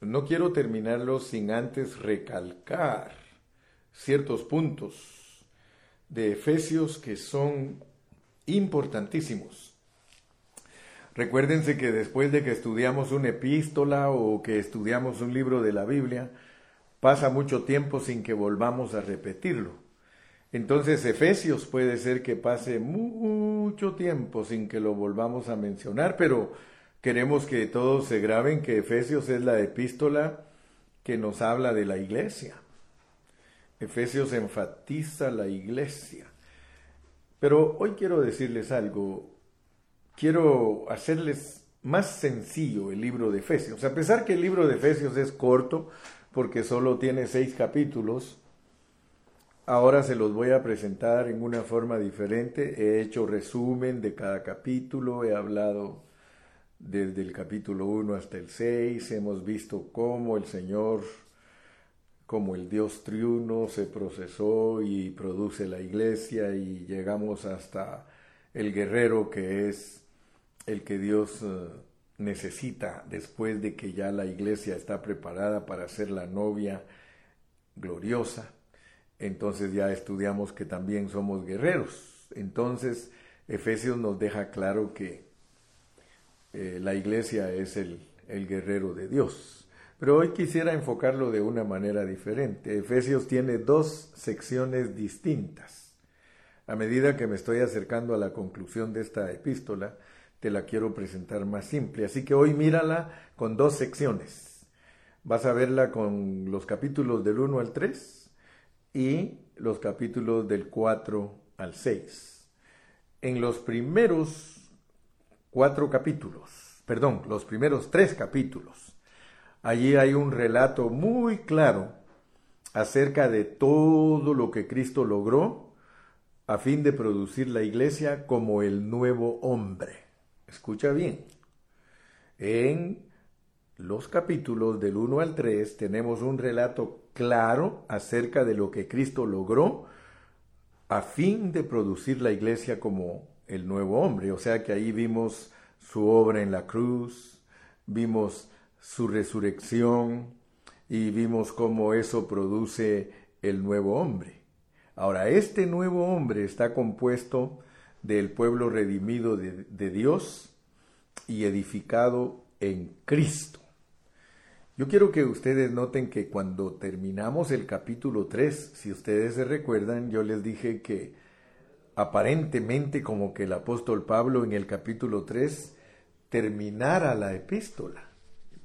no quiero terminarlo sin antes recalcar ciertos puntos de Efesios que son importantísimos. Recuérdense que después de que estudiamos una epístola o que estudiamos un libro de la Biblia, pasa mucho tiempo sin que volvamos a repetirlo. Entonces Efesios puede ser que pase mucho tiempo sin que lo volvamos a mencionar, pero queremos que todos se graben que Efesios es la epístola que nos habla de la iglesia. Efesios enfatiza la iglesia. Pero hoy quiero decirles algo, quiero hacerles más sencillo el libro de Efesios. A pesar que el libro de Efesios es corto, porque solo tiene seis capítulos, ahora se los voy a presentar en una forma diferente. He hecho resumen de cada capítulo, he hablado desde el capítulo 1 hasta el 6, hemos visto cómo el Señor como el Dios triuno se procesó y produce la iglesia y llegamos hasta el guerrero que es el que Dios eh, necesita después de que ya la iglesia está preparada para ser la novia gloriosa. Entonces ya estudiamos que también somos guerreros. Entonces Efesios nos deja claro que eh, la iglesia es el, el guerrero de Dios. Pero hoy quisiera enfocarlo de una manera diferente. Efesios tiene dos secciones distintas. A medida que me estoy acercando a la conclusión de esta epístola, te la quiero presentar más simple. Así que hoy mírala con dos secciones. Vas a verla con los capítulos del 1 al 3 y los capítulos del 4 al 6. En los primeros cuatro capítulos, perdón, los primeros tres capítulos, Allí hay un relato muy claro acerca de todo lo que Cristo logró a fin de producir la iglesia como el nuevo hombre. Escucha bien. En los capítulos del 1 al 3 tenemos un relato claro acerca de lo que Cristo logró a fin de producir la iglesia como el nuevo hombre. O sea que ahí vimos su obra en la cruz, vimos su resurrección y vimos cómo eso produce el nuevo hombre. Ahora, este nuevo hombre está compuesto del pueblo redimido de, Dios y edificado en Cristo. Yo quiero que ustedes noten que cuando terminamos el capítulo 3, si ustedes se recuerdan, yo les dije que aparentemente como que el apóstol Pablo en el capítulo 3 terminara la epístola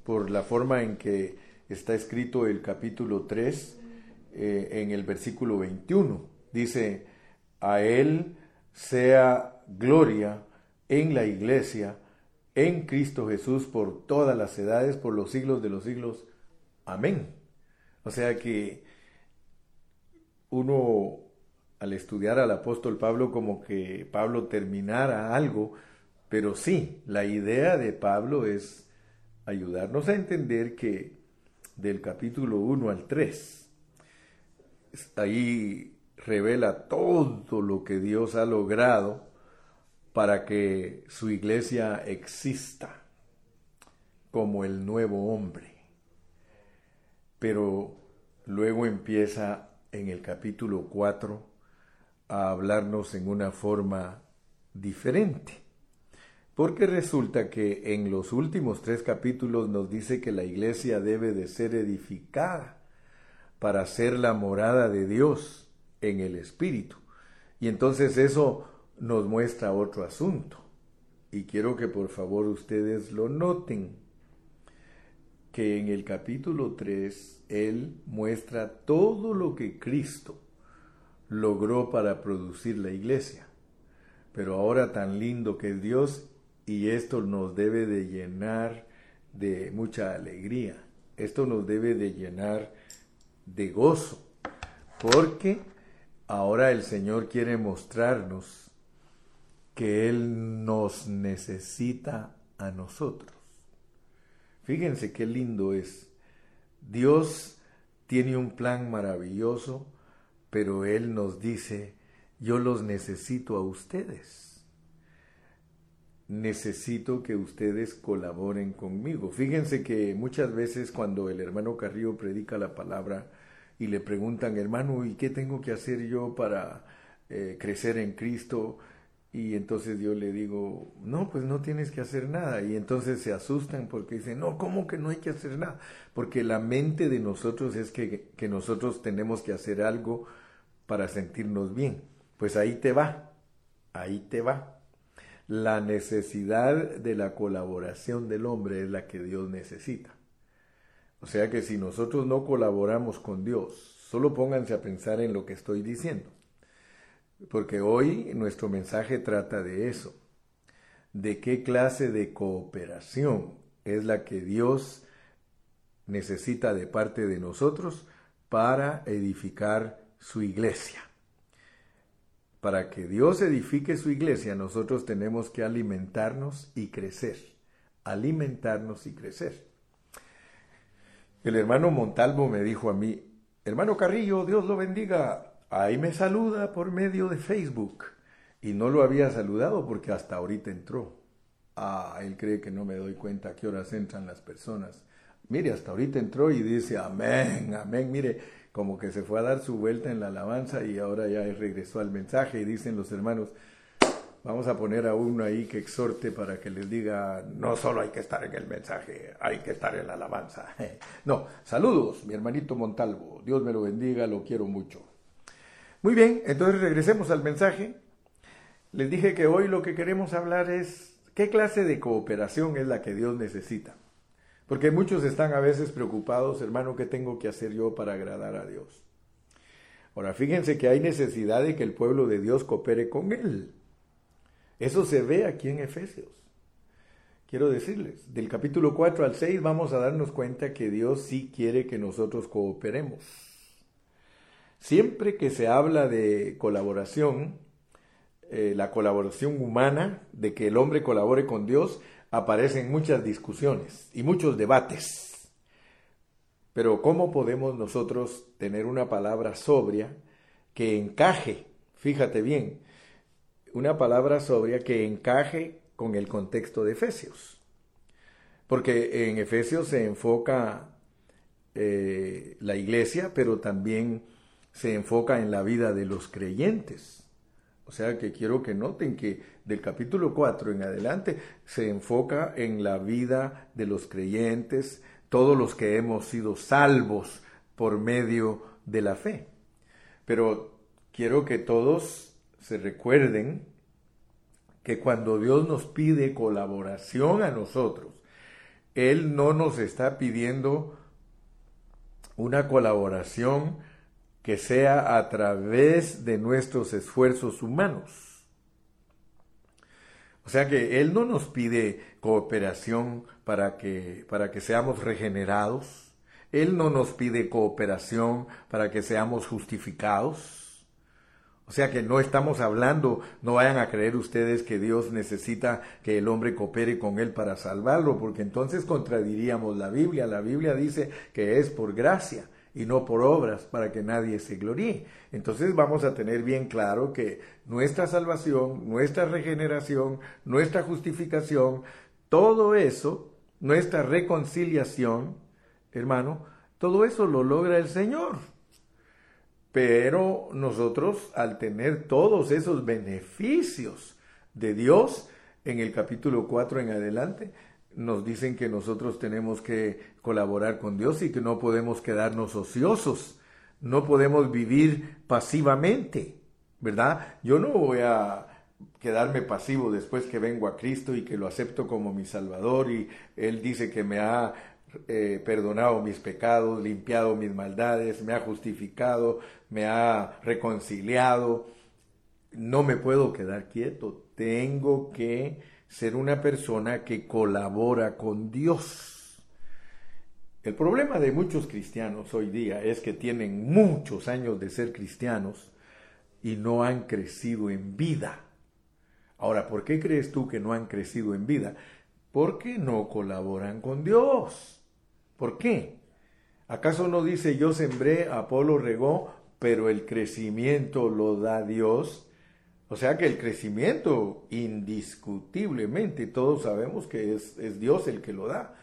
por la forma en que está escrito el capítulo 3 eh, en el versículo 21. Dice, a Él sea gloria en la iglesia, en Cristo Jesús, por todas las edades, por los siglos de los siglos. Amén. O sea que uno al estudiar al apóstol Pablo como que Pablo terminara algo, pero sí, la idea de Pablo es ayudarnos a entender que del capítulo 1 al 3, ahí revela todo lo que Dios ha logrado para que su iglesia exista como el nuevo hombre. Pero luego empieza en el capítulo 4 a hablarnos en una forma diferente. Porque resulta que en los últimos tres capítulos nos dice que la iglesia debe de ser edificada para ser la morada de Dios en el Espíritu. Y entonces eso nos muestra otro asunto. Y quiero que por favor ustedes lo noten, que en el capítulo 3 Él muestra todo lo que Cristo logró para producir la iglesia. Pero ahora tan lindo que es Dios, y esto nos debe de llenar de mucha alegría. Esto nos debe de llenar de gozo. Porque ahora el Señor quiere mostrarnos que Él nos necesita a nosotros. Fíjense qué lindo es. Dios tiene un plan maravilloso, pero Él nos dice, yo los necesito a ustedes. necesito que ustedes colaboren conmigo. Fíjense que muchas veces cuando el hermano Carrillo predica la palabra y le preguntan, hermano, ¿y qué tengo que hacer yo para eh, crecer en Cristo? Y entonces yo le digo, no, pues no tienes que hacer nada. Y entonces se asustan porque dicen, no, ¿cómo que no hay que hacer nada? Porque la mente de nosotros es que, que nosotros tenemos que hacer algo para sentirnos bien. Pues ahí te va, ahí te va. La necesidad de la colaboración del hombre es la que Dios necesita. O sea que si nosotros no colaboramos con Dios, solo pónganse a pensar en lo que estoy diciendo. Porque hoy nuestro mensaje trata de eso, de qué clase de cooperación es la que Dios necesita de parte de nosotros para edificar su iglesia. Para que Dios edifique su iglesia, nosotros tenemos que alimentarnos y crecer. Alimentarnos y crecer. El hermano Montalvo me dijo a mí, hermano Carrillo, Dios lo bendiga, ahí me saluda por medio de Facebook. Y no lo había saludado porque hasta ahorita entró. Ah, él cree que no me doy cuenta a qué horas entran las personas. Mire, hasta ahorita entró y dice, amén, amén. Mire, como que se fue a dar su vuelta en la alabanza y ahora ya regresó al mensaje y dicen los hermanos, vamos a poner a uno ahí que exhorte para que les diga, no solo hay que estar en el mensaje, hay que estar en la alabanza. No, saludos, mi hermanito Montalvo, Dios me lo bendiga, lo quiero mucho. Muy bien, entonces regresemos al mensaje. Les dije que hoy lo que queremos hablar es qué clase de cooperación es la que Dios necesita. Porque muchos están a veces preocupados, hermano, ¿qué tengo que hacer yo para agradar a Dios? Ahora, fíjense que hay necesidad de que el pueblo de Dios coopere con Él. Eso se ve aquí en Efesios. Quiero decirles, del capítulo 4 al 6 vamos a darnos cuenta que Dios sí quiere que nosotros cooperemos. Siempre que se habla de colaboración, eh, la colaboración humana, de que el hombre colabore con Dios, aparecen muchas discusiones y muchos debates. Pero ¿cómo podemos nosotros tener una palabra sobria que encaje, fíjate bien, una palabra sobria que encaje con el contexto de Efesios? Porque en Efesios se enfoca eh, la iglesia, pero también se enfoca en la vida de los creyentes. O sea que quiero que noten que del capítulo 4 en adelante se enfoca en la vida de los creyentes, todos los que hemos sido salvos por medio de la fe. Pero quiero que todos se recuerden que cuando Dios nos pide colaboración a nosotros, Él no nos está pidiendo una colaboración que sea a través de nuestros esfuerzos humanos. O sea que Él no nos pide cooperación para que, para que seamos regenerados. Él no nos pide cooperación para que seamos justificados. O sea que no estamos hablando, no vayan a creer ustedes que Dios necesita que el hombre coopere con Él para salvarlo, porque entonces contradiríamos la Biblia. La Biblia dice que es por gracia y no por obras para que nadie se gloríe. Entonces vamos a tener bien claro que nuestra salvación, nuestra regeneración, nuestra justificación, todo eso, nuestra reconciliación, hermano, todo eso lo logra el Señor. Pero nosotros, al tener todos esos beneficios de Dios, en el capítulo 4 en adelante, nos dicen que nosotros tenemos que colaborar con Dios y que no podemos quedarnos ociosos, no podemos vivir pasivamente, ¿verdad? Yo no voy a quedarme pasivo después que vengo a Cristo y que lo acepto como mi Salvador y Él dice que me ha eh, perdonado mis pecados, limpiado mis maldades, me ha justificado, me ha reconciliado. No me puedo quedar quieto, tengo que ser una persona que colabora con Dios. El problema de muchos cristianos hoy día es que tienen muchos años de ser cristianos y no han crecido en vida. Ahora, ¿por qué crees tú que no han crecido en vida? Porque no colaboran con Dios. ¿Por qué? ¿Acaso no dice yo sembré, Apolo regó, pero el crecimiento lo da Dios? O sea que el crecimiento, indiscutiblemente, todos sabemos que es, Dios el que lo da.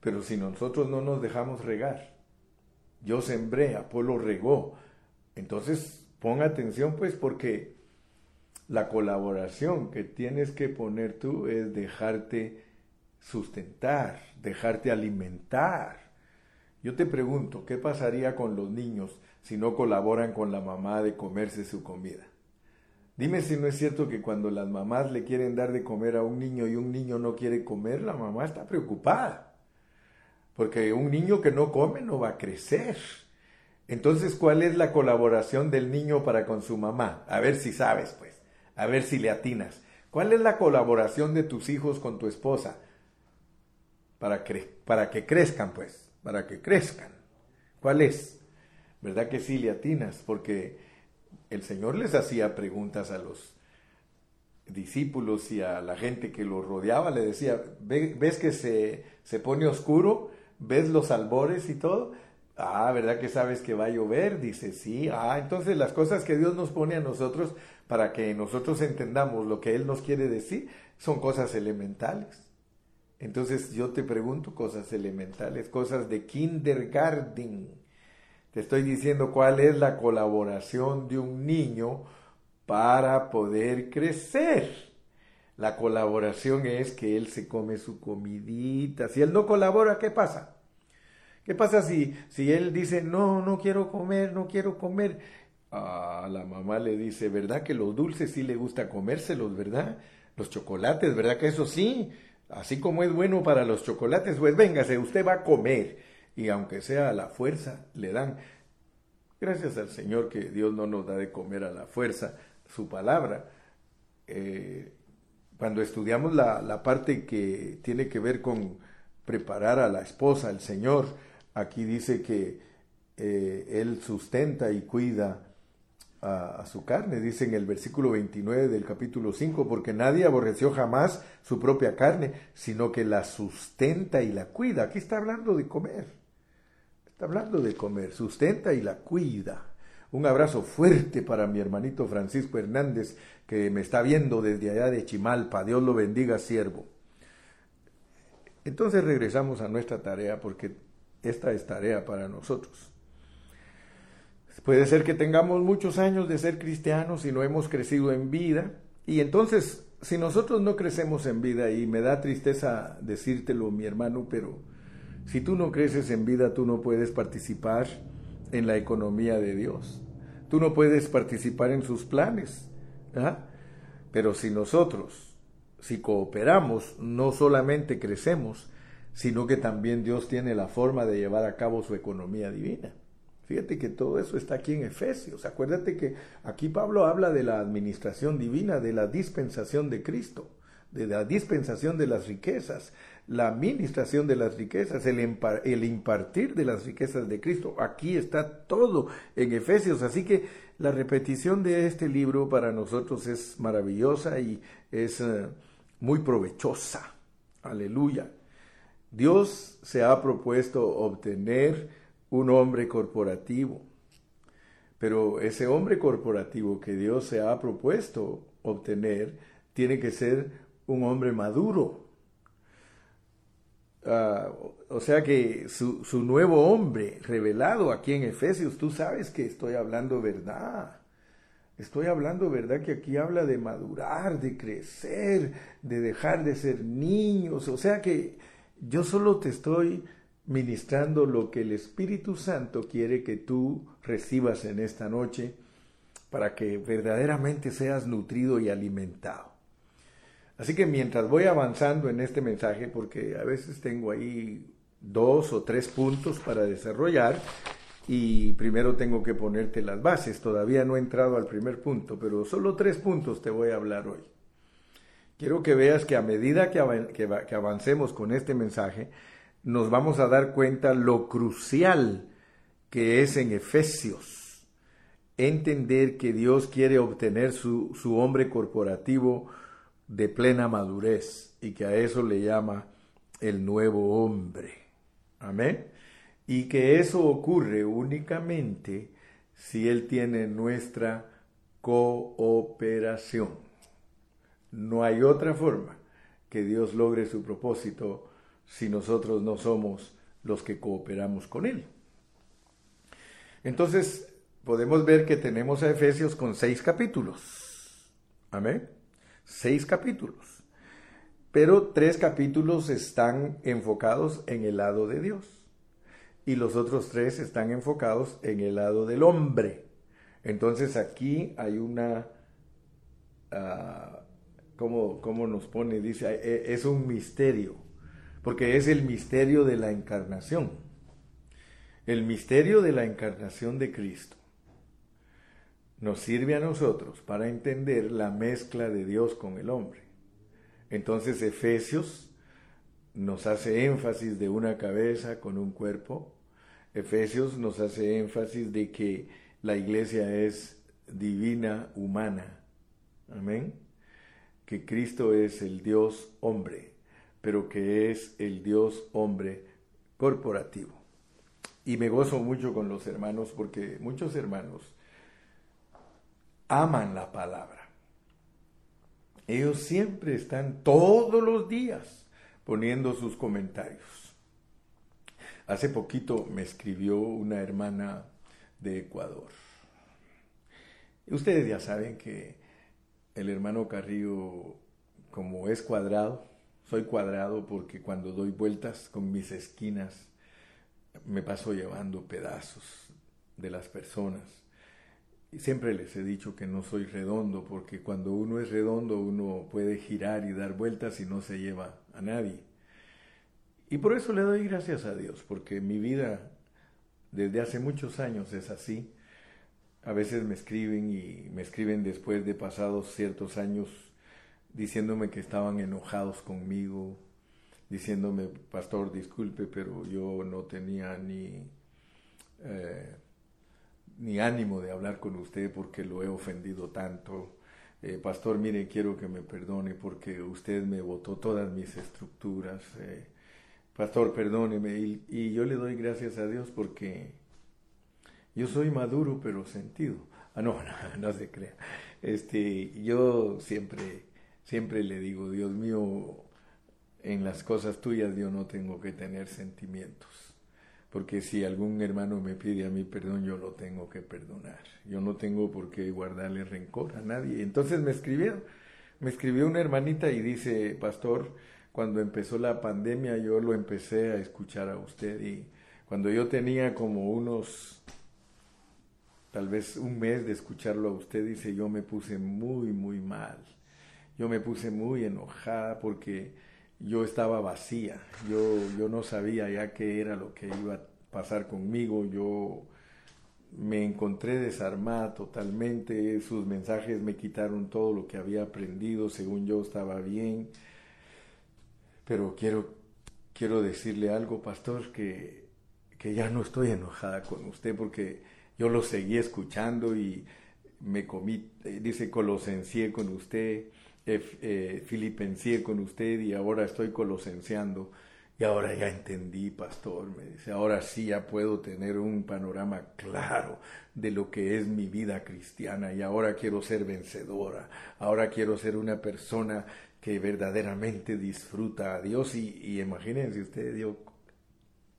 Pero si nosotros no nos dejamos regar, yo sembré, Apolo regó. Entonces, pon atención pues porque la colaboración que tienes que poner tú es dejarte sustentar, dejarte alimentar. Yo te pregunto, ¿qué pasaría con los niños si no colaboran con la mamá de comerse su comida? Dime si no es cierto que cuando las mamás le quieren dar de comer a un niño y un niño no quiere comer, la mamá está preocupada. Porque un niño que no come no va a crecer. Entonces, ¿cuál es la colaboración del niño para con su mamá? A ver si sabes, pues. A ver si le atinas. ¿Cuál es la colaboración de tus hijos con tu esposa? Para, que crezcan, pues. Para que crezcan. ¿Cuál es? ¿Verdad que sí le atinas? Porque el Señor les hacía preguntas a los discípulos y a la gente que los rodeaba, le decía, ¿ves que se, se pone oscuro? ¿Ves los albores y todo? Ah, ¿verdad que sabes que va a llover? Dice, sí. Ah, entonces las cosas que Dios nos pone a nosotros para que nosotros entendamos lo que Él nos quiere decir son cosas elementales. Entonces yo te pregunto cosas elementales, cosas de kindergarten. Te estoy diciendo cuál es la colaboración de un niño para poder crecer. La colaboración es que él se come su comidita. Si él no colabora, ¿qué pasa? ¿Qué pasa si, si él dice, no, no quiero comer, no quiero comer? Ah, la mamá le dice, ¿verdad que los dulces sí le gusta comérselos, verdad? Los chocolates, ¿verdad que eso sí? Así como es bueno para los chocolates, pues véngase, usted va a comer. Y aunque sea a la fuerza, le dan. Gracias al Señor que Dios no nos da de comer a la fuerza su palabra. Eh, cuando estudiamos la, la parte que tiene que ver con preparar a la esposa, el Señor, Aquí dice que eh, Él sustenta y cuida a, su carne, dice en el versículo 29 del capítulo 5, porque nadie aborreció jamás su propia carne, sino que la sustenta y la cuida. Aquí está hablando de comer, está hablando de comer, sustenta y la cuida. Un abrazo fuerte para mi hermanito Francisco Hernández, que me está viendo desde allá de Chimalpa. Dios lo bendiga, siervo. Entonces regresamos a nuestra tarea porque esta es tarea para nosotros. Puede ser que tengamos muchos años de ser cristianos y no hemos crecido en vida. Y entonces, si nosotros no crecemos en vida, y me da tristeza decírtelo, mi hermano, pero si tú no creces en vida, tú no puedes participar en la economía de Dios. Tú no puedes participar en sus planes. ¿ah? Pero si nosotros, si cooperamos, no solamente crecemos, sino que también Dios tiene la forma de llevar a cabo su economía divina. Fíjate que todo eso está aquí en Efesios. Acuérdate que aquí Pablo habla de la administración divina, de la dispensación de Cristo, de la dispensación de las riquezas, la administración de las riquezas, el, el impartir de las riquezas de Cristo. Aquí está todo en Efesios. Así que la repetición de este libro para nosotros es maravillosa y es eh, muy provechosa. Aleluya. Dios se ha propuesto obtener un hombre corporativo, pero ese hombre corporativo que Dios se ha propuesto obtener tiene que ser un hombre maduro. Ah, o sea que su, su nuevo hombre revelado aquí en Efesios, tú sabes que estoy hablando verdad. Estoy hablando, ¿verdad? Que aquí habla de madurar, de crecer, de dejar de ser niños. O sea que yo solo te estoy ministrando lo que el Espíritu Santo quiere que tú recibas en esta noche para que verdaderamente seas nutrido y alimentado. Así que mientras voy avanzando en este mensaje, porque a veces tengo ahí dos o tres puntos para desarrollar, y primero tengo que ponerte las bases. Todavía no he entrado al primer punto, pero solo tres puntos te voy a hablar hoy. Quiero que veas que a medida que, avancemos con este mensaje, nos vamos a dar cuenta lo crucial que es en Efesios. Entender que Dios quiere obtener su, su hombre corporativo de plena madurez y que a eso le llama el nuevo hombre. Amén. Y que eso ocurre únicamente si Él tiene nuestra cooperación. No hay otra forma que Dios logre su propósito si nosotros no somos los que cooperamos con Él. Entonces, podemos ver que tenemos a Efesios con seis capítulos. Amén. Seis capítulos. Pero tres capítulos están enfocados en el lado de Dios. Y los otros tres están enfocados en el lado del hombre. Entonces aquí hay una... Uh, ¿cómo, nos pone? Dice, e, es un misterio. Porque es el misterio de la encarnación. El misterio de la encarnación de Cristo nos sirve a nosotros para entender la mezcla de Dios con el hombre. Entonces Efesios nos hace énfasis de una cabeza con un cuerpo. Efesios nos hace énfasis de que la iglesia es divina, humana. Amén. Que Cristo es el Dios hombre, pero que es el Dios hombre corporativo. Y me gozo mucho con los hermanos porque muchos hermanos aman la palabra. Ellos siempre están todos los días poniendo sus comentarios. Hace poquito me escribió una hermana de Ecuador. Ustedes ya saben que el hermano Carrillo, como es cuadrado, soy cuadrado porque cuando doy vueltas con mis esquinas me paso llevando pedazos de las personas siempre les he dicho que no soy redondo, porque cuando uno es redondo uno puede girar y dar vueltas y no se lleva a nadie. Y por eso le doy gracias a Dios, porque mi vida desde hace muchos años es así. A veces me escriben y me escriben después de pasados ciertos años diciéndome que estaban enojados conmigo, diciéndome, pastor, disculpe, pero yo no tenía ni... Eh, ni ánimo de hablar con usted porque lo he ofendido tanto. Eh, pastor, mire, quiero que me perdone porque usted me votó todas mis estructuras. Eh, pastor, perdóneme. Y, y, yo le doy gracias a Dios porque yo soy maduro pero sentido. Ah, no, no, no se crea. Este, yo siempre, siempre le digo, Dios mío, en las cosas tuyas yo no tengo que tener sentimientos porque si algún hermano me pide a mí perdón, yo lo tengo que perdonar. Yo no tengo por qué guardarle rencor a nadie. Entonces me escribieron, me escribió una hermanita y dice, pastor, cuando empezó la pandemia yo lo empecé a escuchar a usted y cuando yo tenía como unos, tal vez un mes de escucharlo a usted, dice, yo me puse muy, muy mal. Yo me puse muy enojada porque yo estaba vacía, yo, yo no sabía ya qué era lo que iba a pasar conmigo, yo me encontré desarmada totalmente, sus mensajes me quitaron todo lo que había aprendido, según yo estaba bien, pero quiero, quiero decirle algo, pastor, que, que ya no estoy enojada con usted porque yo lo seguí escuchando y me comí, dice, colosencié con usted, eh, filipencié con usted y ahora estoy colosenciando. Y ahora ya entendí, pastor, me dice, ahora sí ya puedo tener un panorama claro de lo que es mi vida cristiana y ahora quiero ser vencedora, ahora quiero ser una persona que verdaderamente disfruta a Dios y, y imagínense ustedes, yo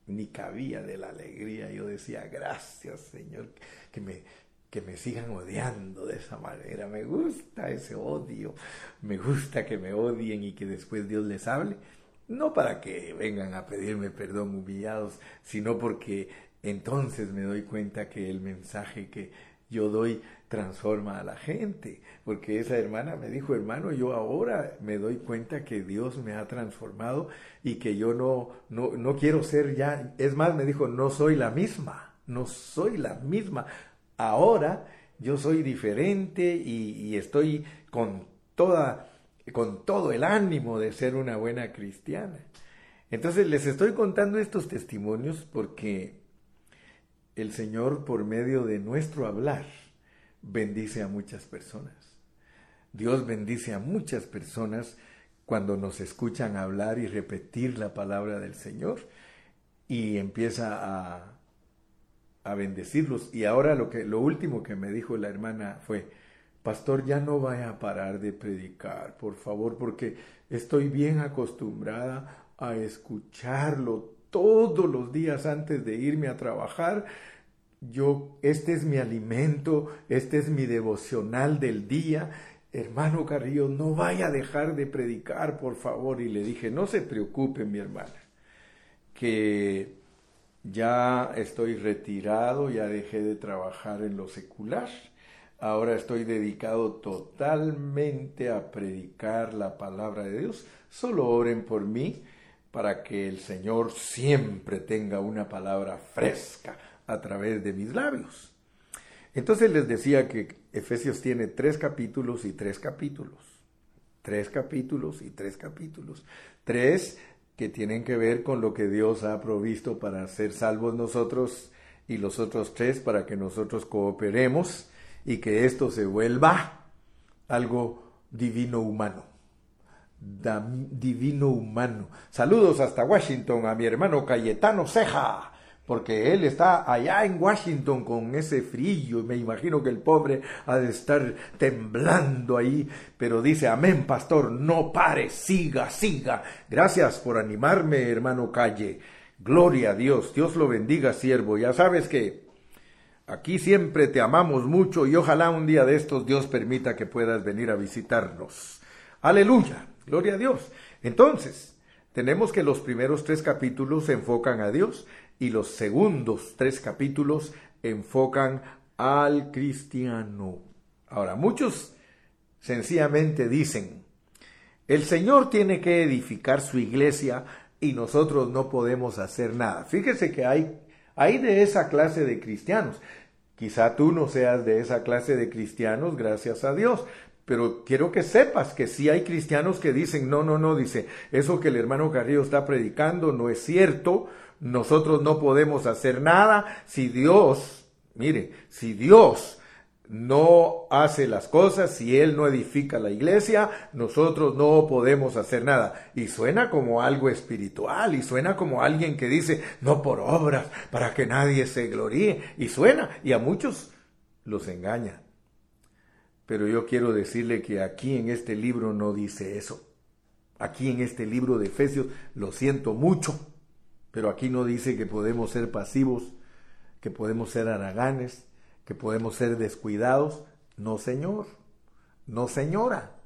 ni cabía de la alegría, yo decía, gracias Señor, que me, que me sigan odiando de esa manera. Me gusta ese odio. Me gusta que me odien y que después Dios les hable. No para que vengan a pedirme perdón humillados, sino porque entonces me doy cuenta que el mensaje que yo doy transforma a la gente. Porque esa hermana me dijo, hermano, yo ahora me doy cuenta que Dios me ha transformado y que yo no, no, no quiero ser ya, es más, me dijo, no soy la misma, no soy la misma Ahora yo soy diferente y, estoy con toda con todo el ánimo de ser una buena cristiana. Entonces les estoy contando estos testimonios porque el Señor por medio de nuestro hablar bendice a muchas personas. Dios bendice a muchas personas cuando nos escuchan hablar y repetir la palabra del Señor y empieza a a bendecirlos. Y ahora lo, que, lo último que me dijo la hermana fue, pastor, ya no vaya a parar de predicar, por favor, porque estoy bien acostumbrada a escucharlo todos los días antes de irme a trabajar. Yo, este es mi alimento, este es mi devocional del día. Hermano Carrillo, no vaya a dejar de predicar, por favor. Y le dije, no se preocupe, mi hermana, que ya estoy retirado, ya dejé de trabajar en lo secular. Ahora estoy dedicado totalmente a predicar la palabra de Dios. Solo oren por mí para que el Señor siempre tenga una palabra fresca a través de mis labios. Entonces les decía que Efesios tiene tres capítulos y tres capítulos. Tres capítulos y tres capítulos. Tres que tienen que ver con lo que Dios ha provisto para ser salvos nosotros y los otros tres para que nosotros cooperemos y que esto se vuelva algo divino humano divino humano. Saludos hasta Washington a mi hermano Cayetano Ceja, porque él está allá en Washington con ese frío. Me imagino que el pobre ha de estar temblando ahí, pero dice, amén, pastor, no pare, siga, siga. Gracias por animarme, hermano Calle. Gloria a Dios, Dios lo bendiga, siervo. Ya sabes que aquí siempre te amamos mucho y ojalá un día de estos Dios permita que puedas venir a visitarnos. Aleluya. Gloria a Dios. Entonces, tenemos que los primeros tres capítulos enfocan a Dios y los segundos tres capítulos enfocan al cristiano. Ahora, muchos sencillamente dicen, el Señor tiene que edificar su iglesia y nosotros no podemos hacer nada. Fíjese que hay, hay de esa clase de cristianos. Quizá tú no seas de esa clase de cristianos, gracias a Dios, pero quiero que sepas que sí hay cristianos que dicen, no, no, no, dice, eso que el hermano Carrillo está predicando no es cierto, nosotros no podemos hacer nada, si Dios, mire, si Dios no hace las cosas, si Él no edifica la iglesia, nosotros no podemos hacer nada. Y suena como algo espiritual, y suena como alguien que dice, no por obras, para que nadie se gloríe, y suena, y a muchos los engaña. Pero yo quiero decirle que aquí en este libro no dice eso. Aquí en este libro de Efesios lo siento mucho, pero aquí no dice que podemos ser pasivos, que podemos ser haraganes, que podemos ser descuidados. No, señor. No, señora.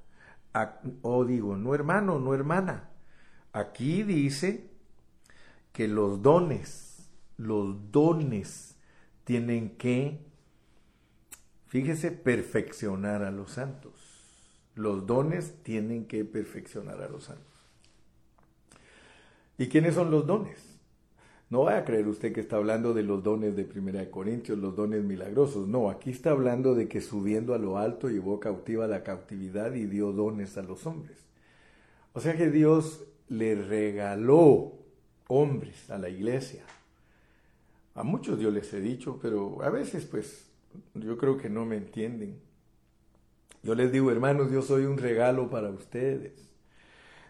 O oh, digo, no hermano, no hermana. Aquí dice que los dones, los dones tienen que Fíjese, perfeccionar a los santos. Los dones tienen que perfeccionar a los santos. ¿Y quiénes son los dones? No vaya a creer usted que está hablando de los dones de Primera de Corintios, los dones milagrosos. No, aquí está hablando de que subiendo a lo alto llevó cautiva la cautividad y dio dones a los hombres. O sea que Dios le regaló hombres a la iglesia. A muchos yo les he dicho, pero a veces pues yo creo que no me entienden. Yo les digo, hermanos, yo soy un regalo para ustedes.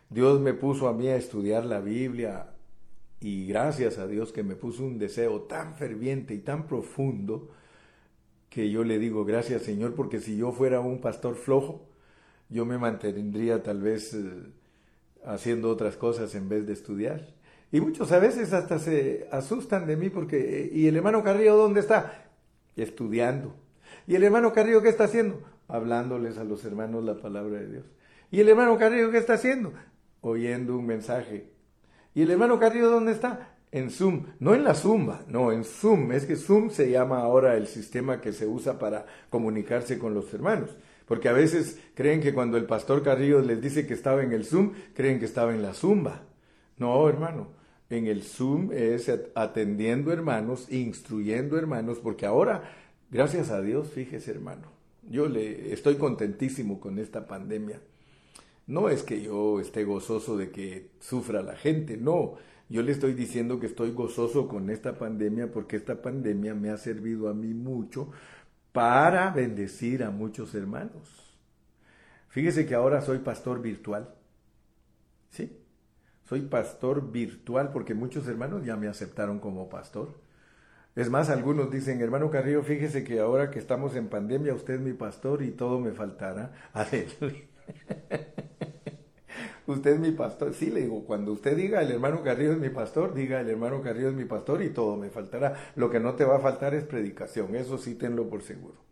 Dios me puso a mí a estudiar la Biblia y gracias a Dios que me puso un deseo tan ferviente y tan profundo que yo le digo gracias Señor porque si yo fuera un pastor flojo, yo me mantendría tal vez eh, haciendo otras cosas en vez de estudiar. Y muchos a veces hasta se asustan de mí porque, ¿y el hermano Carrillo dónde está? estudiando. ¿Y el hermano Carrillo qué está haciendo? Hablándoles a los hermanos la palabra de Dios. ¿Y el hermano Carrillo qué está haciendo? Oyendo un mensaje. ¿Y el hermano Carrillo dónde está? En Zoom, no en la Zumba, no, en Zoom. Es que Zoom se llama ahora el sistema que se usa para comunicarse con los hermanos. Porque a veces creen que cuando el pastor Carrillo les dice que estaba en el Zoom, creen que estaba en la Zumba. No, hermano, en el Zoom es atendiendo hermanos, instruyendo hermanos, porque ahora, gracias a Dios, fíjese hermano, yo le estoy contentísimo con esta pandemia. No es que yo esté gozoso de que sufra la gente, no. Yo le estoy diciendo que estoy gozoso con esta pandemia porque esta pandemia me ha servido a mí mucho para bendecir a muchos hermanos. Fíjese que ahora soy pastor virtual. ¿Sí? Soy pastor virtual porque muchos hermanos ya me aceptaron como pastor. Es más, algunos dicen, hermano Carrillo, fíjese que ahora que estamos en pandemia, usted es mi pastor y todo me faltará. Aleluya. Usted es mi pastor. Sí, le digo, cuando usted diga el hermano Carrillo es mi pastor, diga el hermano Carrillo es mi pastor y todo me faltará. Lo que no te va a faltar es predicación, eso sí tenlo por seguro.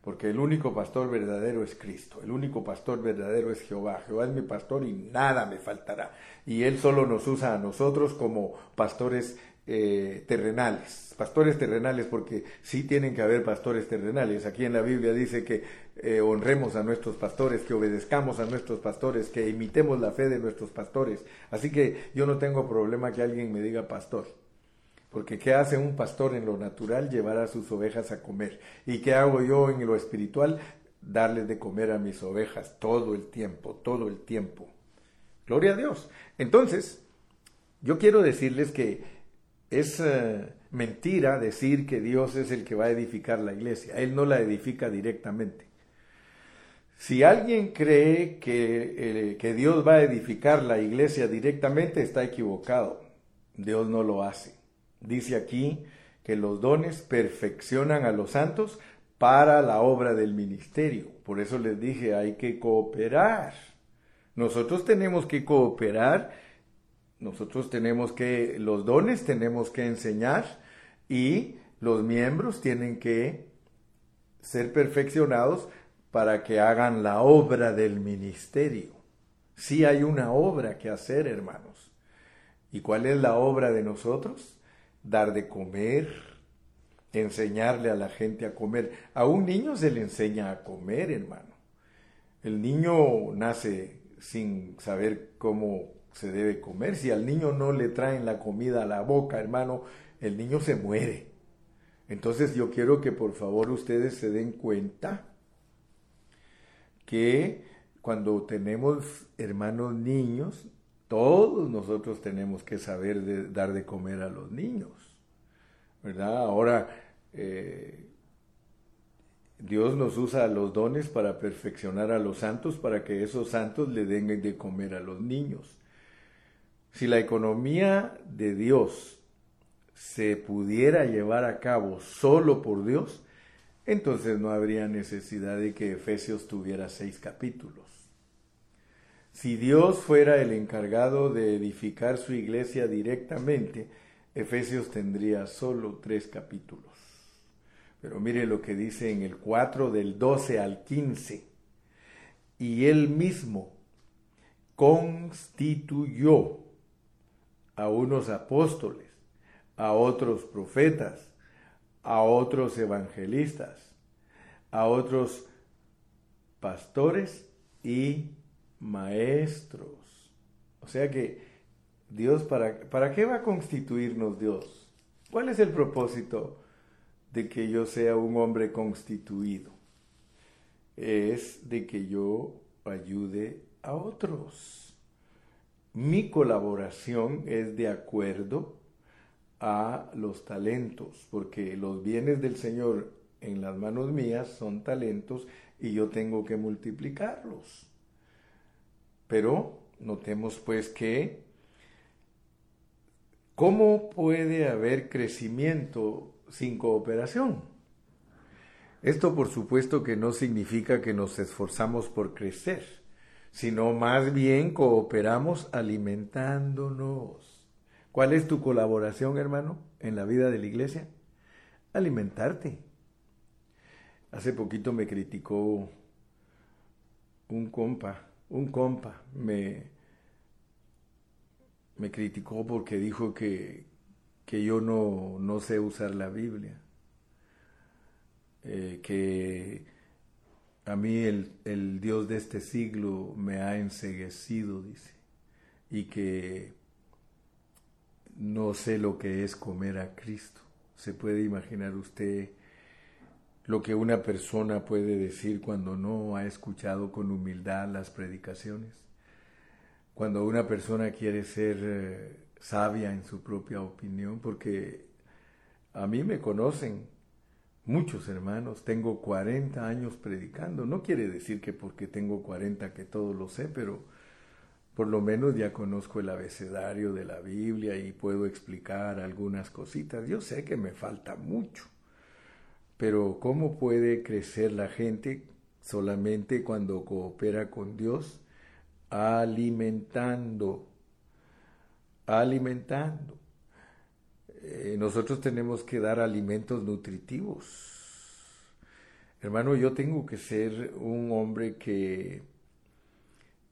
Porque el único pastor verdadero es Cristo, el único pastor verdadero es Jehová. Jehová es mi pastor y nada me faltará. Y Él solo nos usa a nosotros como pastores eh, terrenales, pastores terrenales, porque sí tienen que haber pastores terrenales. Aquí en la Biblia dice que eh, honremos a nuestros pastores, que obedezcamos a nuestros pastores, que imitemos la fe de nuestros pastores. Así que yo no tengo problema que alguien me diga pastor. Porque ¿qué hace un pastor en lo natural? Llevar a sus ovejas a comer. ¿Y qué hago yo en lo espiritual? Darles de comer a mis ovejas todo el tiempo, todo el tiempo. Gloria a Dios. Entonces, yo quiero decirles que es eh, mentira decir que Dios es el que va a edificar la iglesia. Él no la edifica directamente. Si alguien cree que, eh, que Dios va a edificar la iglesia directamente, está equivocado. Dios no lo hace. Dice aquí que los dones perfeccionan a los santos para la obra del ministerio. Por eso les dije, hay que cooperar. Nosotros tenemos que cooperar nosotros tenemos que, los dones tenemos que enseñar y los miembros tienen que ser perfeccionados para que hagan la obra del ministerio. Sí hay una obra que hacer, hermanos. ¿Y cuál es la obra de nosotros? Dar de comer, enseñarle a la gente a comer. A un niño se le enseña a comer, hermano. El niño nace sin saber cómo se debe comer. Si al niño no le traen la comida a la boca, hermano, el niño se muere. Entonces yo quiero que por favor ustedes se den cuenta que cuando tenemos hermanos niños, todos nosotros tenemos que saber dar de comer a los niños. ¿Verdad? Ahora, eh, Dios nos usa los dones para perfeccionar a los santos, para que esos santos le den de comer a los niños. Si la economía de Dios se pudiera llevar a cabo solo por Dios, entonces no habría necesidad de que Efesios tuviera seis capítulos. Si Dios fuera el encargado de edificar su iglesia directamente, Efesios tendría solo tres capítulos. Pero mire lo que dice en el 4 del 12 al 15. Y él mismo constituyó a unos apóstoles, a otros profetas, a otros evangelistas, a otros pastores y maestros. O sea que Dios, ¿para, ¿para qué va a constituirnos Dios? ¿Cuál es el propósito de que yo sea un hombre constituido? Es de que yo ayude a otros mi colaboración es de acuerdo a los talentos, porque los bienes del Señor en las manos mías son talentos y yo tengo que multiplicarlos. Pero notemos pues que ¿cómo puede haber crecimiento sin cooperación? Esto por supuesto que no significa que nos esforzamos por crecer sino más bien cooperamos alimentándonos. ¿Cuál es tu colaboración, hermano, en la vida de la iglesia? Alimentarte. Hace poquito me criticó un compa, un compa, me, me criticó porque dijo que, que yo no, no, sé usar la Biblia, eh, que a mí el, Dios de este siglo me ha enseguecido, dice, y que no sé lo que es comer a Cristo. ¿Se puede imaginar usted lo que una persona puede decir cuando no ha escuchado con humildad las predicaciones? Cuando una persona quiere ser eh, sabia en su propia opinión, porque a mí me conocen, muchos hermanos, tengo 40 años predicando. No quiere decir que porque tengo 40 que todo lo sé, pero por lo menos ya conozco el abecedario de la Biblia y puedo explicar algunas cositas. Yo sé que me falta mucho, pero ¿cómo puede crecer la gente solamente cuando coopera con Dios? Alimentando, alimentando. Eh, nosotros tenemos que dar alimentos nutritivos. Hermano, yo tengo que ser un hombre que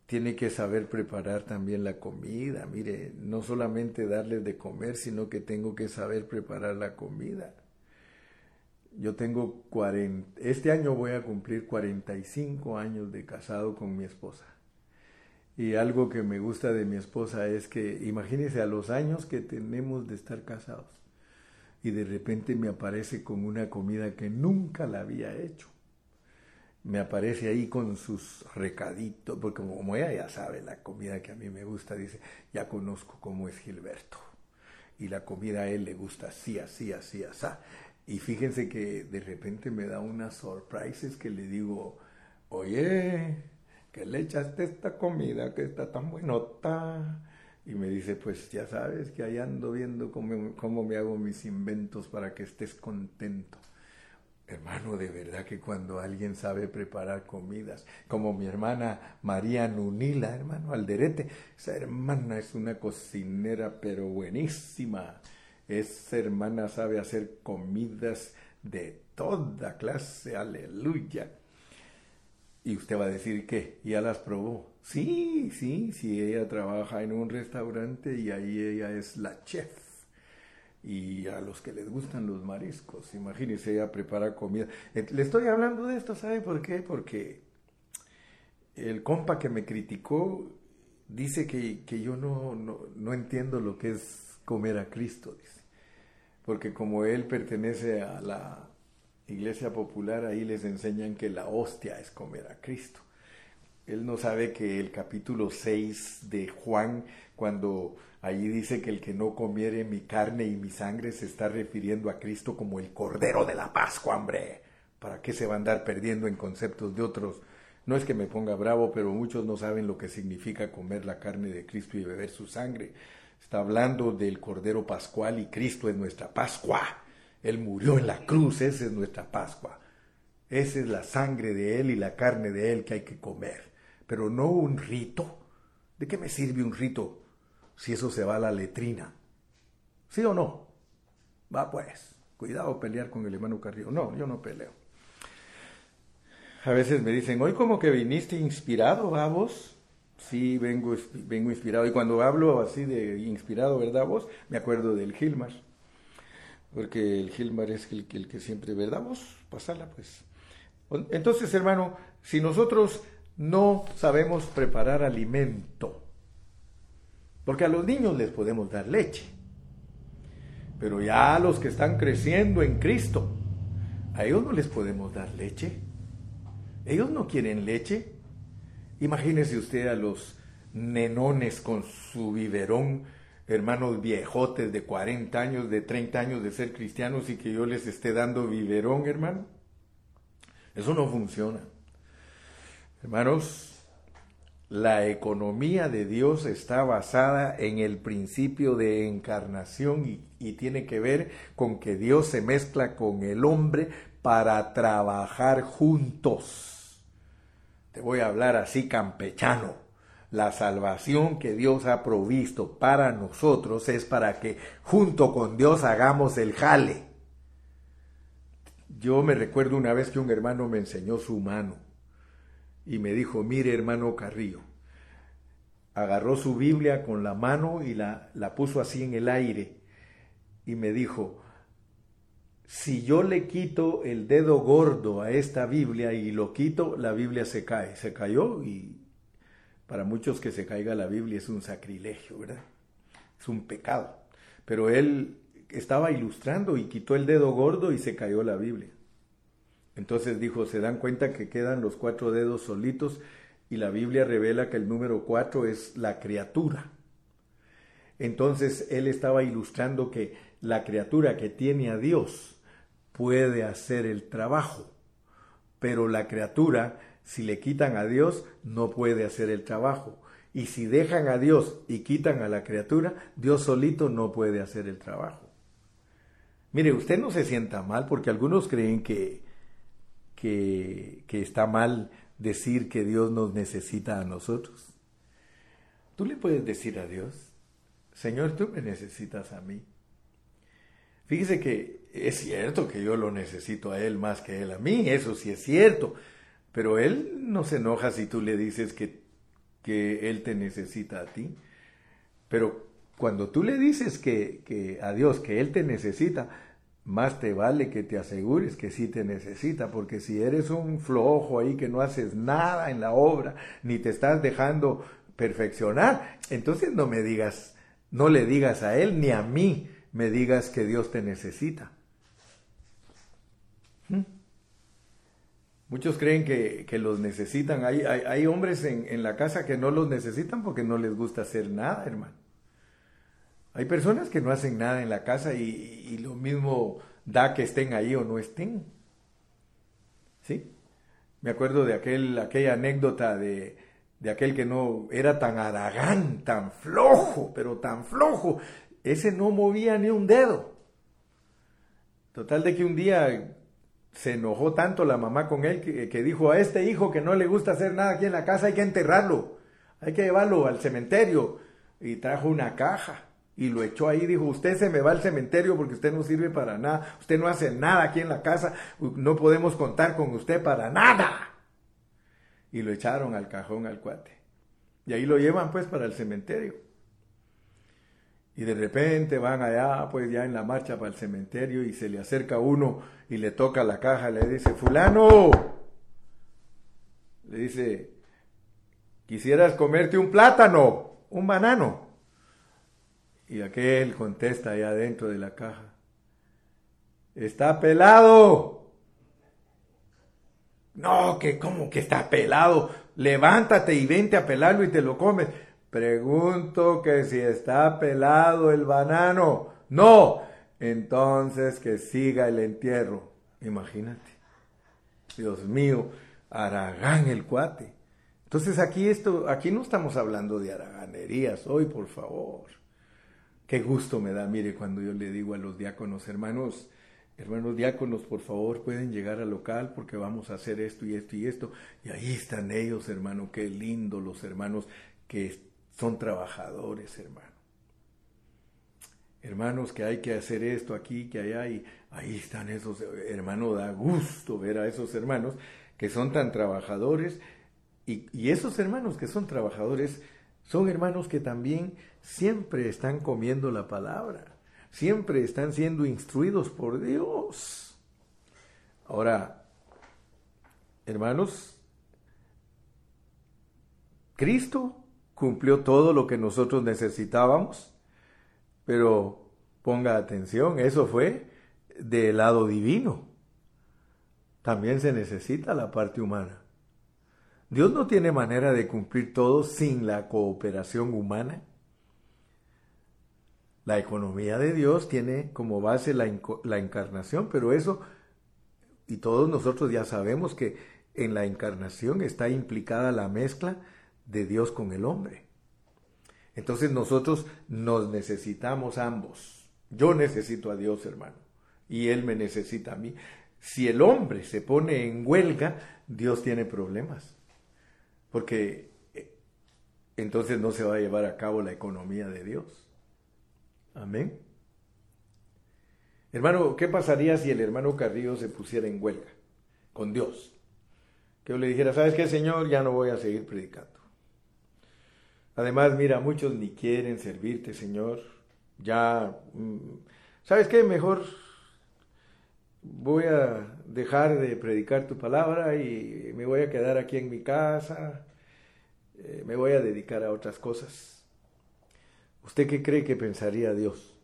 tiene que saber preparar también la comida. Mire, no solamente darles de comer, sino que tengo que saber preparar la comida. Yo tengo 40, este año voy a cumplir 45 años de casado con mi esposa. Y algo que me gusta de mi esposa es que, imagínense a los años que tenemos de estar casados. Y de repente me aparece con una comida que nunca la había hecho me aparece ahí con sus recaditos, porque como ella ya sabe la comida que a mí me gusta, dice, ya conozco cómo es Gilberto. Y la comida a él le gusta así, así, así, así. Y fíjense que de repente me da unas sorpresas que le digo, oye, que le echaste esta comida que está tan buenota. Y me dice, pues ya sabes que ahí ando viendo cómo, cómo me hago mis inventos para que estés contento. Hermano, de verdad que cuando alguien sabe preparar comidas, como mi hermana María Nunila, hermano Alderete, esa hermana es una cocinera pero buenísima. Esa hermana sabe hacer comidas de toda clase, aleluya. Y usted va a decir que ya las probó. Sí, sí, sí, ella trabaja en un restaurante y ahí ella es la chef y a los que les gustan los mariscos. Imagínense, ella prepara comida. Eh, le estoy hablando de esto, ¿sabe por qué? Porque el compa que me criticó dice que, yo no, no, entiendo lo que es comer a Cristo, dice. Porque como él pertenece a la iglesia popular, ahí les enseñan que la hostia es comer a Cristo. Él no sabe que el capítulo 6 de Juan, cuando Allí dice que el que no comiere mi carne y mi sangre se está refiriendo a Cristo como el Cordero de la Pascua, hombre. ¿Para qué se va a andar perdiendo en conceptos de otros? No es que me ponga bravo, pero muchos no saben lo que significa comer la carne de Cristo y beber su sangre. Está hablando del Cordero Pascual y Cristo es nuestra Pascua. Él murió en la cruz, esa es nuestra Pascua. Esa es la sangre de Él y la carne de Él que hay que comer, pero no un rito. ¿De qué me sirve un rito? si eso se va a la letrina. ¿Sí o no? Va pues, cuidado pelear con el hermano Carrillo. No, yo no peleo. A veces me dicen, hoy como que viniste inspirado, ¿va vos? Sí, vengo, vengo inspirado. Y cuando hablo así de inspirado, ¿verdad vos? Me acuerdo del Gilmar. Porque el Gilmar es el, que siempre, ¿verdad vos? Pasala pues. Entonces, hermano, si nosotros no sabemos preparar alimento, porque a los niños les podemos dar leche. Pero ya a los que están creciendo en Cristo, a ellos no les podemos dar leche. Ellos no quieren leche. Imagínese usted a los nenones con su biberón, hermanos viejotes de 40 años, de 30 años de ser cristianos y que yo les esté dando biberón, hermano. Eso no funciona. Hermanos, la economía de Dios está basada en el principio de encarnación y, tiene que ver con que Dios se mezcla con el hombre para trabajar juntos. Te voy a hablar así campechano. La salvación que Dios ha provisto para nosotros es para que junto con Dios hagamos el jale. Yo me recuerdo una vez que un hermano me enseñó su mano y me dijo, mire hermano Carrillo, agarró su Biblia con la mano y la, la puso así en el aire y me dijo, si yo le quito el dedo gordo a esta Biblia y lo quito, la Biblia se cae. Se cayó y para muchos que se caiga la Biblia es un sacrilegio, ¿verdad? Es un pecado. Pero él estaba ilustrando y quitó el dedo gordo y se cayó la Biblia. Entonces dijo, se dan cuenta que quedan los cuatro dedos solitos y la Biblia revela que el número cuatro es la criatura. Entonces él estaba ilustrando que la criatura que tiene a Dios puede hacer el trabajo, pero la criatura, si le quitan a Dios, no puede hacer el trabajo. Y si dejan a Dios y quitan a la criatura, Dios solito no puede hacer el trabajo. Mire, usted no se sienta mal porque algunos creen que, que, está mal decir que Dios nos necesita a nosotros. Tú le puedes decir a Dios, Señor, tú me necesitas a mí. Fíjese que es cierto que yo lo necesito a Él más que Él a mí, eso sí es cierto, pero Él no se enoja si tú le dices que, que Él te necesita a ti. Pero cuando tú le dices que, que a Dios que Él te necesita, más te vale que te asegures que sí te necesita, porque si eres un flojo ahí que no haces nada en la obra, ni te estás dejando perfeccionar, entonces no me digas, no le digas a él ni a mí, me digas que Dios te necesita. ¿Mm? Muchos creen que, los necesitan. Hay, hay, hombres en, en la casa que no los necesitan porque no les gusta hacer nada, hermano. Hay personas que no hacen nada en la casa y, lo mismo da que estén ahí o no estén. ¿Sí? Me acuerdo de aquel, aquella anécdota de, de aquel que no era tan aragán, tan flojo, pero tan flojo. Ese no movía ni un dedo. Total de que un día se enojó tanto la mamá con él que, dijo a este hijo que no le gusta hacer nada aquí en la casa hay que enterrarlo, hay que llevarlo al cementerio. Y trajo una caja y lo echó ahí, dijo, usted se me va al cementerio porque usted no sirve para nada, usted no hace nada aquí en la casa, no podemos contar con usted para nada. Y lo echaron al cajón al cuate. Y ahí lo llevan pues para el cementerio. Y de repente van allá, pues ya en la marcha para el cementerio y se le acerca uno y le toca la caja, le dice, fulano, le dice, quisieras comerte un plátano, un banano. Y aquel contesta allá dentro de la caja, está pelado. No, que cómo que está pelado. Levántate y vente a pelarlo y te lo comes. Pregunto que si está pelado el banano. No. Entonces que siga el entierro. Imagínate. Dios mío, Aragán el cuate. Entonces aquí esto, aquí no estamos hablando de araganerías hoy, por favor. Qué gusto me da, mire, cuando yo le digo a los diáconos, hermanos, hermanos diáconos, por favor, pueden llegar al local porque vamos a hacer esto y esto y esto. Y ahí están ellos, hermano, qué lindo los hermanos que son trabajadores, hermano. Hermanos, que hay que hacer esto aquí, que allá, y ahí están esos, hermano, da gusto ver a esos hermanos que son tan trabajadores. Y, y esos hermanos que son trabajadores son hermanos que también siempre están comiendo la palabra, siempre están siendo instruidos por Dios. Ahora, hermanos, Cristo cumplió todo lo que nosotros necesitábamos, pero ponga atención, eso fue del lado divino. También se necesita la parte humana. Dios no tiene manera de cumplir todo sin la cooperación humana. La economía de Dios tiene como base la, encarnación, pero eso, y todos nosotros ya sabemos que en la encarnación está implicada la mezcla de Dios con el hombre. Entonces nosotros nos necesitamos ambos. Yo necesito a Dios, hermano, y Él me necesita a mí. Si el hombre se pone en huelga, Dios tiene problemas, porque eh, entonces no se va a llevar a cabo la economía de Dios. Amén. Hermano, ¿qué pasaría si el hermano Carrillo se pusiera en huelga con Dios? Que yo le dijera, ¿sabes qué, Señor? Ya no voy a seguir predicando. Además, mira, muchos ni quieren servirte, Señor. Ya, mm, ¿sabes qué? Mejor voy a dejar de predicar tu palabra y me voy a quedar aquí en mi casa. Eh, me voy a dedicar a otras cosas. ¿Usted qué cree que pensaría Dios?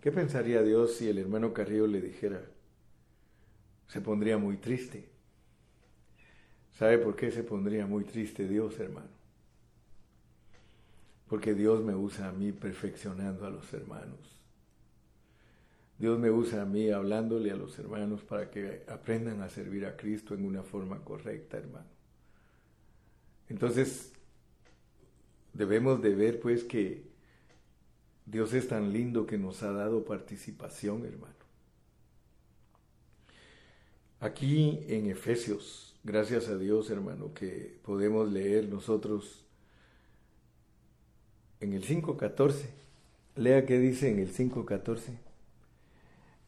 ¿Qué pensaría Dios si el hermano Carrillo le dijera? Se pondría muy triste. ¿Sabe por qué se pondría muy triste Dios, hermano? Porque Dios me usa a mí perfeccionando a los hermanos. Dios me usa a mí hablándole a los hermanos para que aprendan a servir a Cristo en una forma correcta, hermano. Entonces, debemos de ver pues que Dios es tan lindo que nos ha dado participación, hermano. Aquí en Efesios, gracias a Dios, hermano, que podemos leer nosotros en el 5.14. Lea qué dice en el 5.14.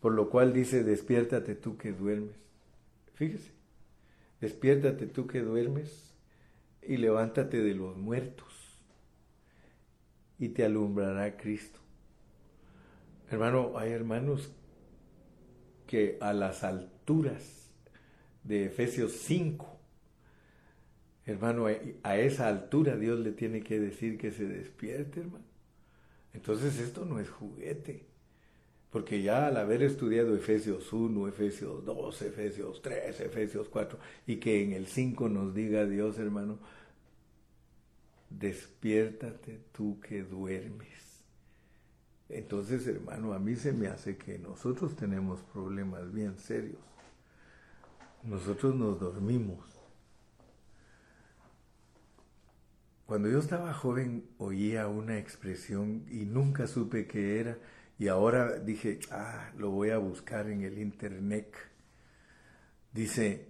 Por lo cual dice, despiértate tú que duermes. Fíjese, despiértate tú que duermes y levántate de los muertos y te alumbrará Cristo. Hermano, hay hermanos que a las alturas de Efesios 5, hermano, a esa altura Dios le tiene que decir que se despierte, hermano. Entonces esto no es juguete. Porque ya al haber estudiado Efesios 1, Efesios 2, Efesios 3, Efesios 4, y que en el 5 nos diga Dios, hermano, despiértate tú que duermes. Entonces, hermano, a mí se me hace que nosotros tenemos problemas bien serios. Nosotros nos dormimos. Cuando yo estaba joven oía una expresión y nunca supe qué era y ahora dije, ah, lo voy a buscar en el internet. Dice,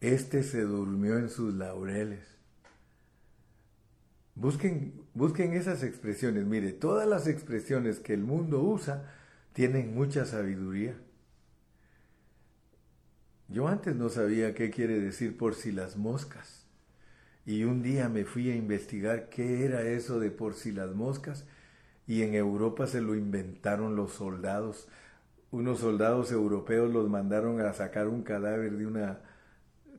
este se durmió en sus laureles. Busquen, busquen esas expresiones. Mire, todas las expresiones que el mundo usa tienen mucha sabiduría. Yo antes no sabía qué quiere decir por si las moscas. Y un día me fui a investigar qué era eso de por si las moscas. Y en Europa se lo inventaron los soldados. Unos soldados europeos los mandaron a sacar un cadáver de una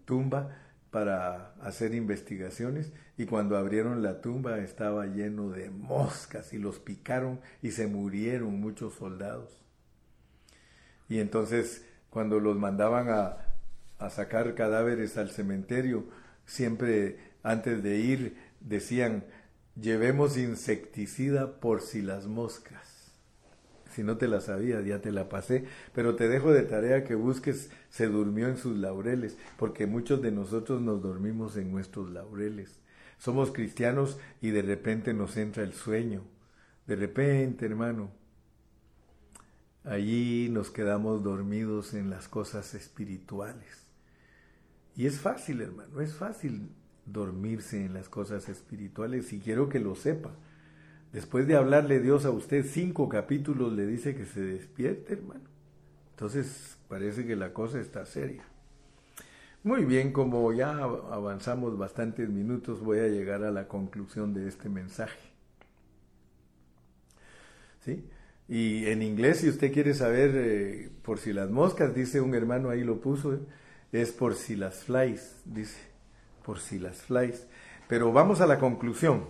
tumba para hacer investigaciones y cuando abrieron la tumba estaba lleno de moscas y los picaron y se murieron muchos soldados. Y entonces cuando los mandaban a, a sacar cadáveres al cementerio, siempre antes de ir decían, llevemos insecticida por si las moscas. Si no te la sabías, ya te la pasé, pero te dejo de tarea que busques se durmió en sus laureles, porque muchos de nosotros nos dormimos en nuestros laureles. Somos cristianos y de repente nos entra el sueño. De repente, hermano, allí nos quedamos dormidos en las cosas espirituales. Y es fácil, hermano, es fácil dormirse en las cosas espirituales y quiero que lo sepa. Después de hablarle Dios a usted cinco capítulos, le dice que se despierte, hermano. Entonces parece que la cosa está seria. Muy bien, como ya avanzamos bastantes minutos, voy a llegar a la conclusión de este mensaje. ¿Sí? Y en inglés, si usted quiere saber eh, por si las moscas, dice un hermano ahí lo puso, es por si las flies, dice, por si las flies. Pero vamos a la conclusión.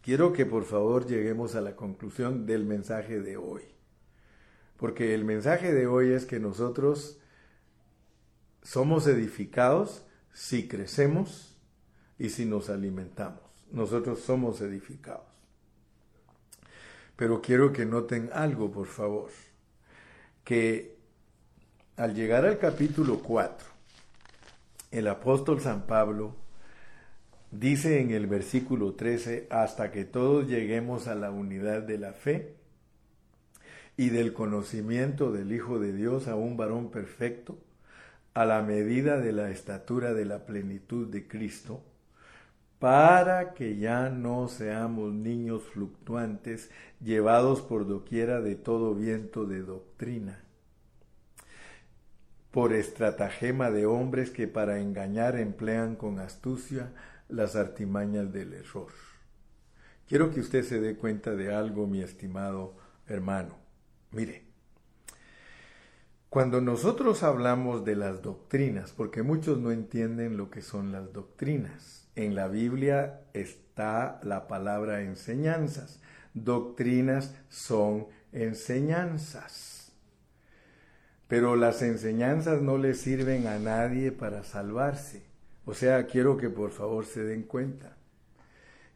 Quiero que por favor lleguemos a la conclusión del mensaje de hoy. Porque el mensaje de hoy es que nosotros somos edificados si crecemos y si nos alimentamos. Nosotros somos edificados. Pero quiero que noten algo, por favor, que al llegar al capítulo 4, el apóstol San Pablo Dice en el versículo 13, hasta que todos lleguemos a la unidad de la fe y del conocimiento del Hijo de Dios a un varón perfecto, a la medida de la estatura de la plenitud de Cristo, para que ya no seamos niños fluctuantes, llevados por doquiera de todo viento de doctrina, por estratagema de hombres que para engañar emplean con astucia las artimañas del error. Quiero que usted se dé cuenta de algo, mi estimado hermano. Mire, cuando nosotros hablamos de las doctrinas, porque muchos no entienden lo que son las doctrinas, en la Biblia está la palabra enseñanzas. Doctrinas son enseñanzas. Pero las enseñanzas no le sirven a nadie para salvarse. O sea, quiero que por favor se den cuenta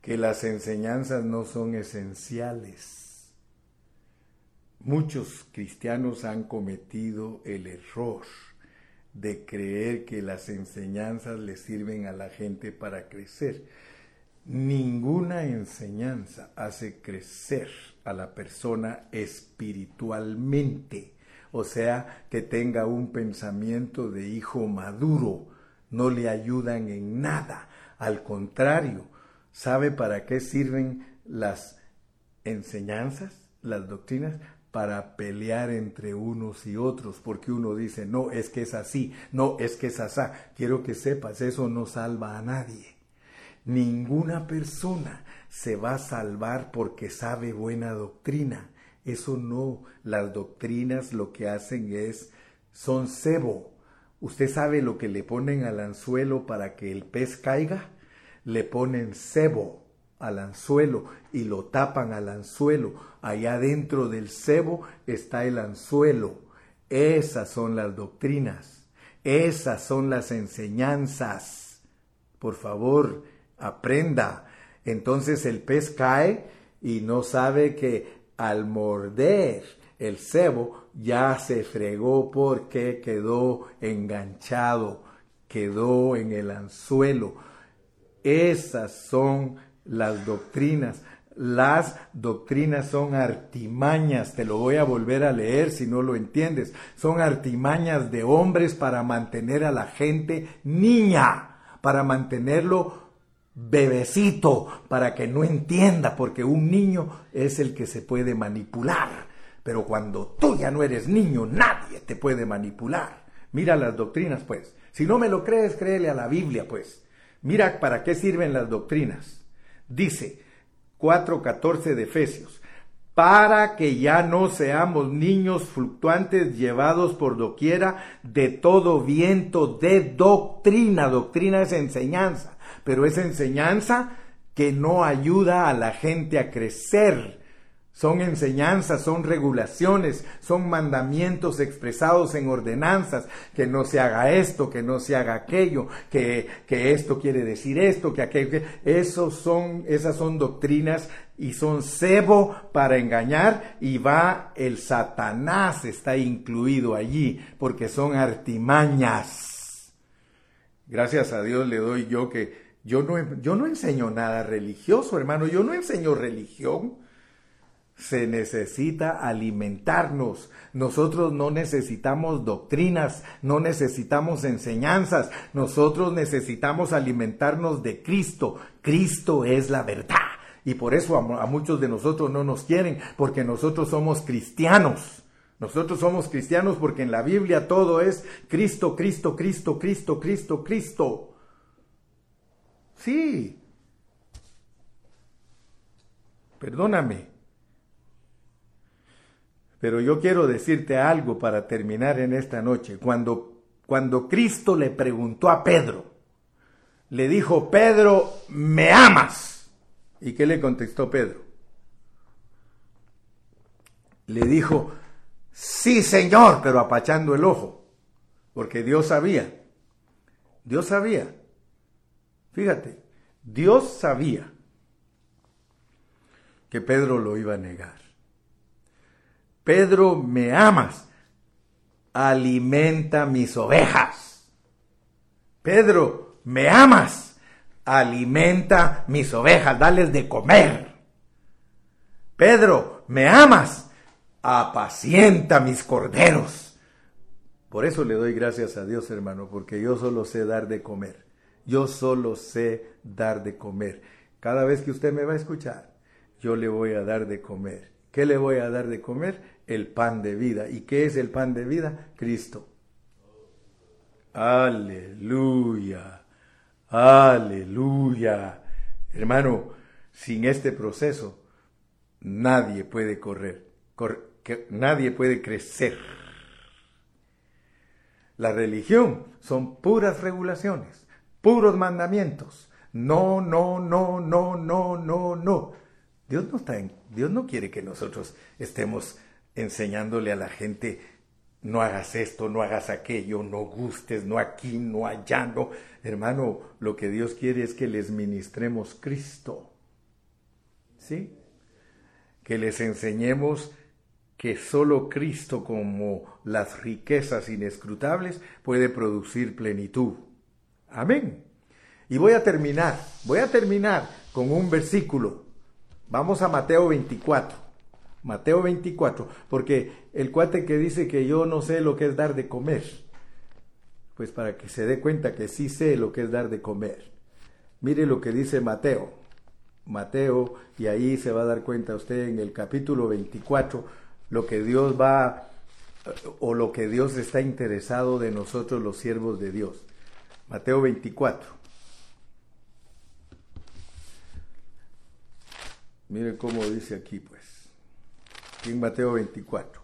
que las enseñanzas no son esenciales. Muchos cristianos han cometido el error de creer que las enseñanzas le sirven a la gente para crecer. Ninguna enseñanza hace crecer a la persona espiritualmente, o sea, que tenga un pensamiento de hijo maduro, no le ayudan en nada, al contrario, ¿sabe para qué sirven las enseñanzas, las doctrinas? Para pelear entre unos y otros, porque uno dice, no, es que es así, no, es que es asá. Quiero que sepas, eso no salva a nadie. Ninguna persona se va a salvar porque sabe buena doctrina. Eso no, las doctrinas lo que hacen es, son cebo. ¿Usted sabe lo que le ponen al anzuelo para que el pez caiga? Le ponen cebo al anzuelo y lo tapan al anzuelo. Allá dentro del cebo está el anzuelo. Esas son las doctrinas. Esas son las enseñanzas. Por favor, aprenda. Entonces el pez cae y no sabe que al morder el cebo ya se fregó porque quedó enganchado, quedó en el anzuelo. Esas son las doctrinas. Las doctrinas son artimañas, te lo voy a volver a leer si no lo entiendes. Son artimañas de hombres para mantener a la gente niña, para mantenerlo bebecito, para que no entienda, porque un niño es el que se puede manipular. Pero cuando tú ya no eres niño, nadie te puede manipular. Mira las doctrinas, pues. Si no me lo crees, créele a la Biblia, pues. Mira para qué sirven las doctrinas. Dice 4.14 de Efesios, para que ya no seamos niños fluctuantes llevados por doquiera de todo viento de doctrina. Doctrina es enseñanza, pero es enseñanza que no ayuda a la gente a crecer son enseñanzas, son regulaciones, son mandamientos expresados en ordenanzas, que no se haga esto, que no se haga aquello, que, que esto quiere decir esto, que aquello. Esos son, esas son doctrinas y son cebo para engañar y va el Satanás está incluido allí porque son artimañas. Gracias a Dios le doy yo que yo no, yo no enseño nada religioso, hermano, yo no enseño religión se necesita alimentarnos. Nosotros no necesitamos doctrinas, no necesitamos enseñanzas, nosotros necesitamos alimentarnos de Cristo. Cristo es la verdad. Y por eso a, muchos de nosotros no nos quieren, porque nosotros somos cristianos. Nosotros somos cristianos porque en la Biblia todo es Cristo, Cristo, Cristo, Cristo, Cristo, Cristo. Sí. Perdóname. Pero yo quiero decirte algo para terminar en esta noche. Cuando, cuando Cristo le preguntó a Pedro, le dijo, Pedro, ¿me amas? ¿Y qué le contestó Pedro? Le dijo, sí, Señor, pero apachando el ojo, porque Dios sabía, Dios sabía, fíjate, Dios sabía que Pedro lo iba a negar. Pedro, me amas, alimenta mis ovejas. Pedro, me amas, alimenta mis ovejas, dales de comer. Pedro, me amas, apacienta mis corderos. Por eso le doy gracias a Dios, hermano, porque yo solo sé dar de comer. Yo solo sé dar de comer. Cada vez que usted me va a escuchar, yo le voy a dar de comer. ¿Qué le voy a dar de comer? El pan de vida. ¿Y qué es el pan de vida? Cristo. Aleluya. Aleluya. Hermano, sin este proceso, nadie puede correr, nadie puede crecer. La religión son puras regulaciones, puros mandamientos. No, no, no, no, no, no, no. Dios no está en, Dios no quiere que nosotros estemos enseñándole a la gente, no hagas esto, no hagas aquello, no gustes, no aquí, no allá, no. Hermano, lo que Dios quiere es que les ministremos Cristo. ¿Sí? Que les enseñemos que solo Cristo como las riquezas inescrutables puede producir plenitud. Amén. Y voy a terminar, voy a terminar con un versículo. Vamos a Mateo 24. Mateo 24, porque el cuate que dice que yo no sé lo que es dar de comer, pues para que se dé cuenta que sí sé lo que es dar de comer. Mire lo que dice Mateo. Mateo, y ahí se va a dar cuenta usted en el capítulo 24, lo que Dios va, o lo que Dios está interesado de nosotros los siervos de Dios. Mateo 24. Mire cómo dice aquí, pues. En Mateo 24.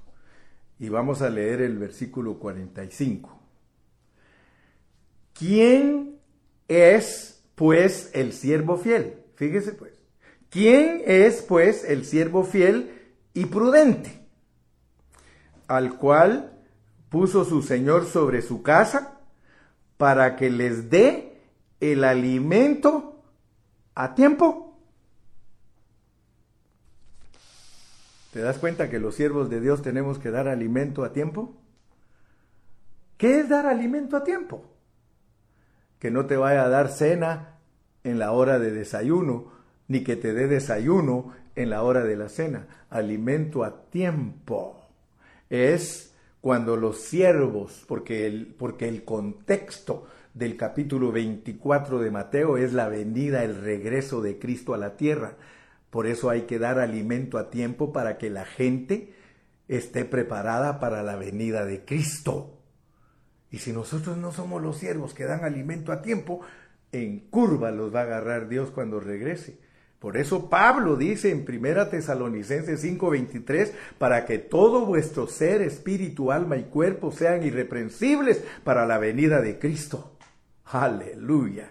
Y vamos a leer el versículo 45. ¿Quién es, pues, el siervo fiel? Fíjese, pues. ¿Quién es, pues, el siervo fiel y prudente? Al cual puso su Señor sobre su casa para que les dé el alimento a tiempo. ¿Te das cuenta que los siervos de Dios tenemos que dar alimento a tiempo? ¿Qué es dar alimento a tiempo? que no te vaya a dar cena en la hora de desayuno, ni que te dé desayuno en la hora de la cena. Alimento a tiempo. Es cuando los siervos, porque el, porque el contexto del capítulo 24 de Mateo es la venida, el regreso de Cristo a la tierra. Por eso hay que dar alimento a tiempo para que la gente esté preparada para la venida de Cristo. Y si nosotros no somos los siervos que dan alimento a tiempo, en curva los va a agarrar Dios cuando regrese. Por eso Pablo dice en Primera Tesalonicenses 5:23, para que todo vuestro ser, espíritu, alma y cuerpo sean irreprensibles para la venida de Cristo. Aleluya.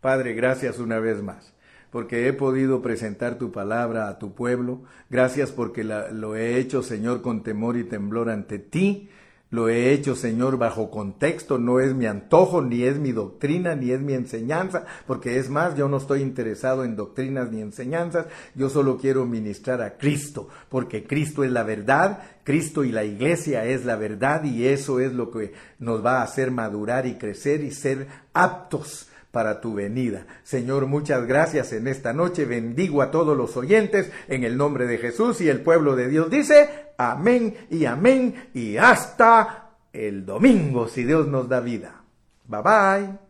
Padre, gracias una vez más, porque he podido presentar tu palabra a tu pueblo. Gracias porque lo he hecho, Señor, con temor y temblor ante ti. Lo he hecho, Señor, bajo contexto, no es mi antojo, ni es mi doctrina, ni es mi enseñanza, porque es más, yo no estoy interesado en doctrinas ni enseñanzas, yo solo quiero ministrar a Cristo, porque Cristo es la verdad, Cristo y la iglesia es la verdad, y eso es lo que nos va a hacer madurar y crecer y ser aptos para tu venida. Señor, muchas gracias en esta noche. Bendigo a todos los oyentes en el nombre de Jesús y el pueblo de Dios dice, amén y amén y hasta el domingo si Dios nos da vida. Bye bye.